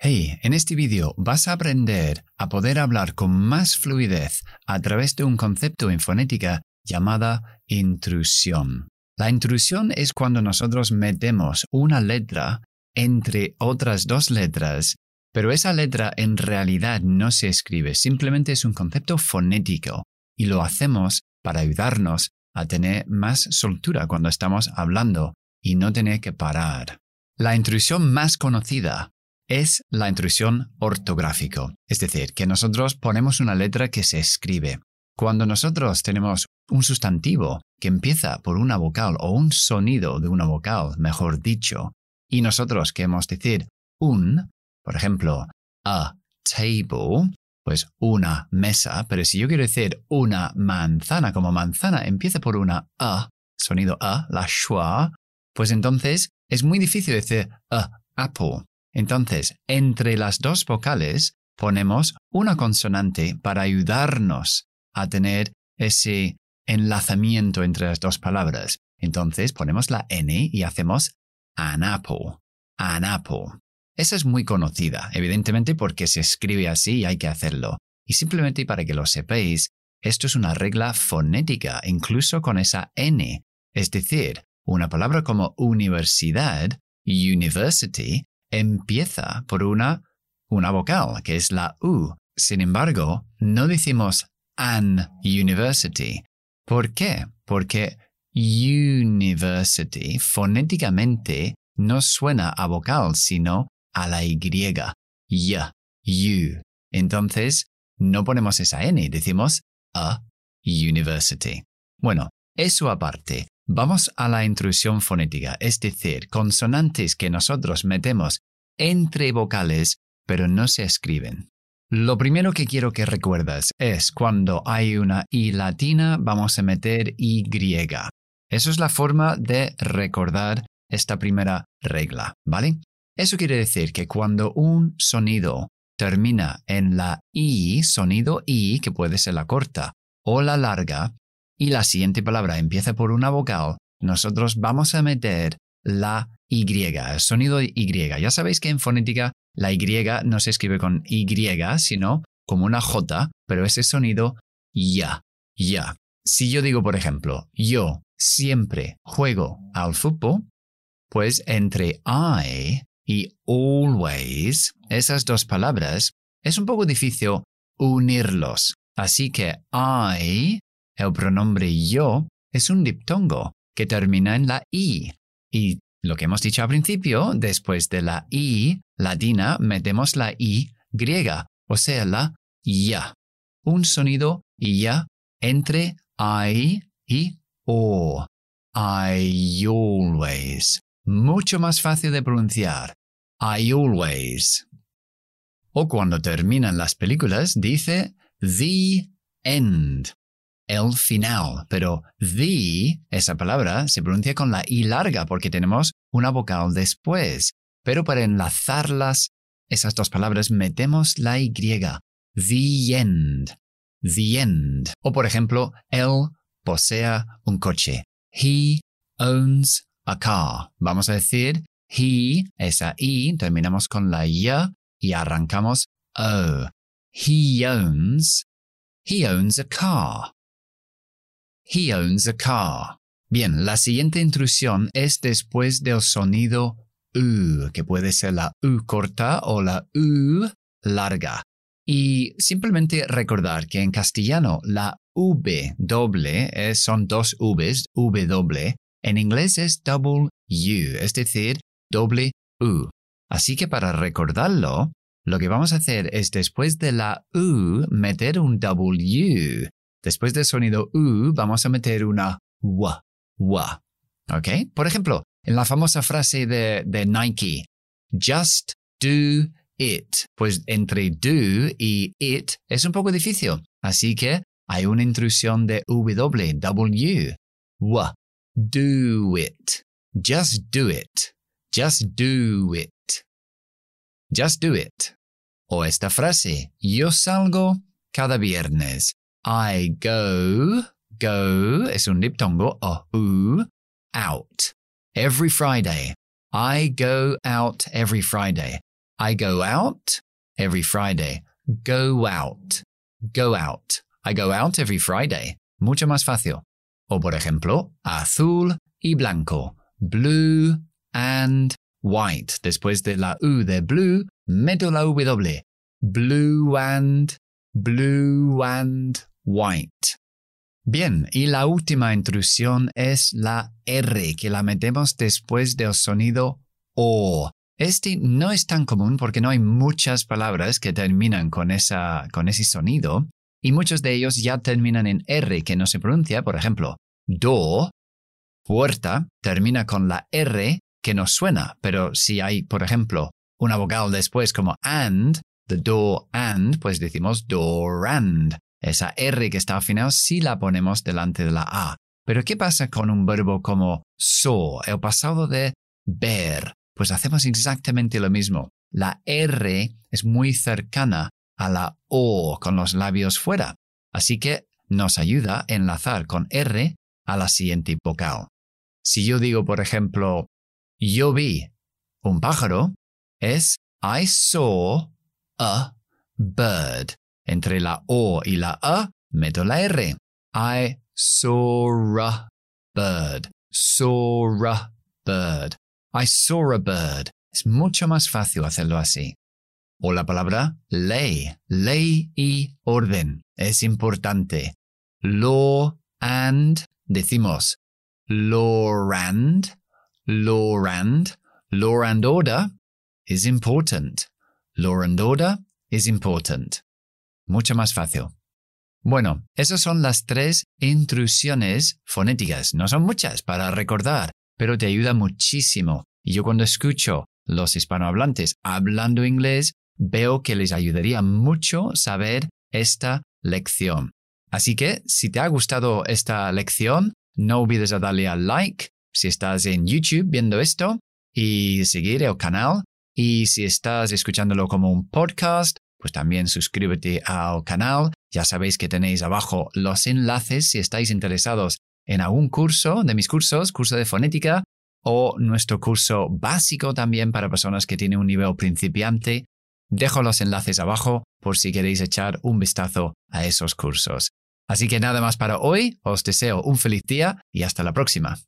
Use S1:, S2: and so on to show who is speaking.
S1: Hey, en este vídeo vas a aprender a poder hablar con más fluidez a través de un concepto en fonética llamada intrusión. La intrusión es cuando nosotros metemos una letra entre otras dos letras, pero esa letra en realidad no se escribe, simplemente es un concepto fonético y lo hacemos para ayudarnos a tener más soltura cuando estamos hablando y no tener que parar. La intrusión más conocida es la intrusión ortográfico, es decir, que nosotros ponemos una letra que se escribe. Cuando nosotros tenemos un sustantivo que empieza por una vocal o un sonido de una vocal, mejor dicho, y nosotros queremos decir un, por ejemplo, a table, pues una mesa, pero si yo quiero decir una manzana, como manzana empieza por una a, sonido a, la schwa, pues entonces es muy difícil decir a apple. Entonces, entre las dos vocales ponemos una consonante para ayudarnos a tener ese enlazamiento entre las dos palabras. Entonces ponemos la N y hacemos anapo, anapo. Esa es muy conocida, evidentemente porque se escribe así y hay que hacerlo. Y simplemente para que lo sepáis, esto es una regla fonética, incluso con esa N. Es decir, una palabra como universidad, university, empieza por una, una vocal, que es la U. Sin embargo, no decimos an university. ¿Por qué? Porque university fonéticamente no suena a vocal, sino a la Y. Y, you. Entonces, no ponemos esa N, decimos a university. Bueno, eso aparte, Vamos a la intrusión fonética, es decir, consonantes que nosotros metemos entre vocales pero no se escriben. Lo primero que quiero que recuerdas es cuando hay una I latina vamos a meter Y. Eso es la forma de recordar esta primera regla, ¿vale? Eso quiere decir que cuando un sonido termina en la I, sonido I, que puede ser la corta o la larga, y la siguiente palabra empieza por una vocal, nosotros vamos a meter la Y, el sonido Y. Ya sabéis que en fonética la Y no se escribe con Y, sino como una J, pero ese sonido ya, ya. Si yo digo, por ejemplo, yo siempre juego al fútbol, pues entre I y always, esas dos palabras, es un poco difícil unirlos. Así que I el pronombre yo es un diptongo que termina en la i. Y lo que hemos dicho al principio, después de la i latina metemos la i griega, o sea, la ya. Un sonido ya entre I y o. I always. Mucho más fácil de pronunciar. I always. O cuando terminan las películas dice the end el final, pero the, esa palabra, se pronuncia con la i larga porque tenemos una vocal después. Pero para enlazarlas, esas dos palabras, metemos la y. The end. The end. O por ejemplo, él posea un coche. He owns a car. Vamos a decir he, esa i, terminamos con la ya y arrancamos o. He owns. He owns a car. He owns a car. Bien, la siguiente intrusión es después del sonido U, que puede ser la U corta o la U larga. Y simplemente recordar que en castellano la V doble son dos Vs, V doble. En inglés es double U, es decir, doble U. Así que para recordarlo, lo que vamos a hacer es después de la U meter un W Después del sonido U vamos a meter una wa, wa. ¿Ok? Por ejemplo, en la famosa frase de, Nike, just do it. Pues entre do y it es un poco difícil. Así que hay una intrusión de W, W. Wa. Do it. Just do it. Just do it. Just do it. O esta frase, yo salgo cada viernes. I go, go es un diptongo o u, out. Every Friday. I go out every Friday. I go out every Friday. Go out. Go out. I go out every Friday. Mucho más fácil. O por ejemplo, azul y blanco. Blue and white. Después de la U de blue, meto la W. Blue and, blue and white. Bien, y la última intrusión es la R, que la metemos después del sonido O. Este no es tan común porque no hay muchas palabras que terminan con, esa, con ese sonido, y muchos de ellos ya terminan en R que no se pronuncia, por ejemplo, do, puerta, termina con la R que no suena, pero si hay, por ejemplo, una vocal después como and, the door and, pues decimos door and. Esa R que está al final sí la ponemos delante de la A. Pero ¿qué pasa con un verbo como so, el pasado de ver? Pues hacemos exactamente lo mismo. La R es muy cercana a la O con los labios fuera. Así que nos ayuda a enlazar con R a la siguiente vocal. Si yo digo, por ejemplo, yo vi un pájaro, es I saw a bird. Entre la O y la A meto la R. I saw a bird. Saw a bird. I saw a bird. Es mucho más fácil hacerlo así. O la palabra ley. Ley y orden. Es importante. Law and. Decimos law and. Law and. Law and order is important. Law and order is important. Mucho más fácil. Bueno, esas son las tres intrusiones fonéticas. No son muchas para recordar, pero te ayuda muchísimo. Y yo cuando escucho los hispanohablantes hablando inglés, veo que les ayudaría mucho saber esta lección. Así que, si te ha gustado esta lección, no olvides darle al like si estás en YouTube viendo esto y seguir el canal. Y si estás escuchándolo como un podcast, pues también suscríbete al canal. Ya sabéis que tenéis abajo los enlaces si estáis interesados en algún curso de mis cursos, curso de fonética o nuestro curso básico también para personas que tienen un nivel principiante. Dejo los enlaces abajo por si queréis echar un vistazo a esos cursos. Así que nada más para hoy, os deseo un feliz día y hasta la próxima.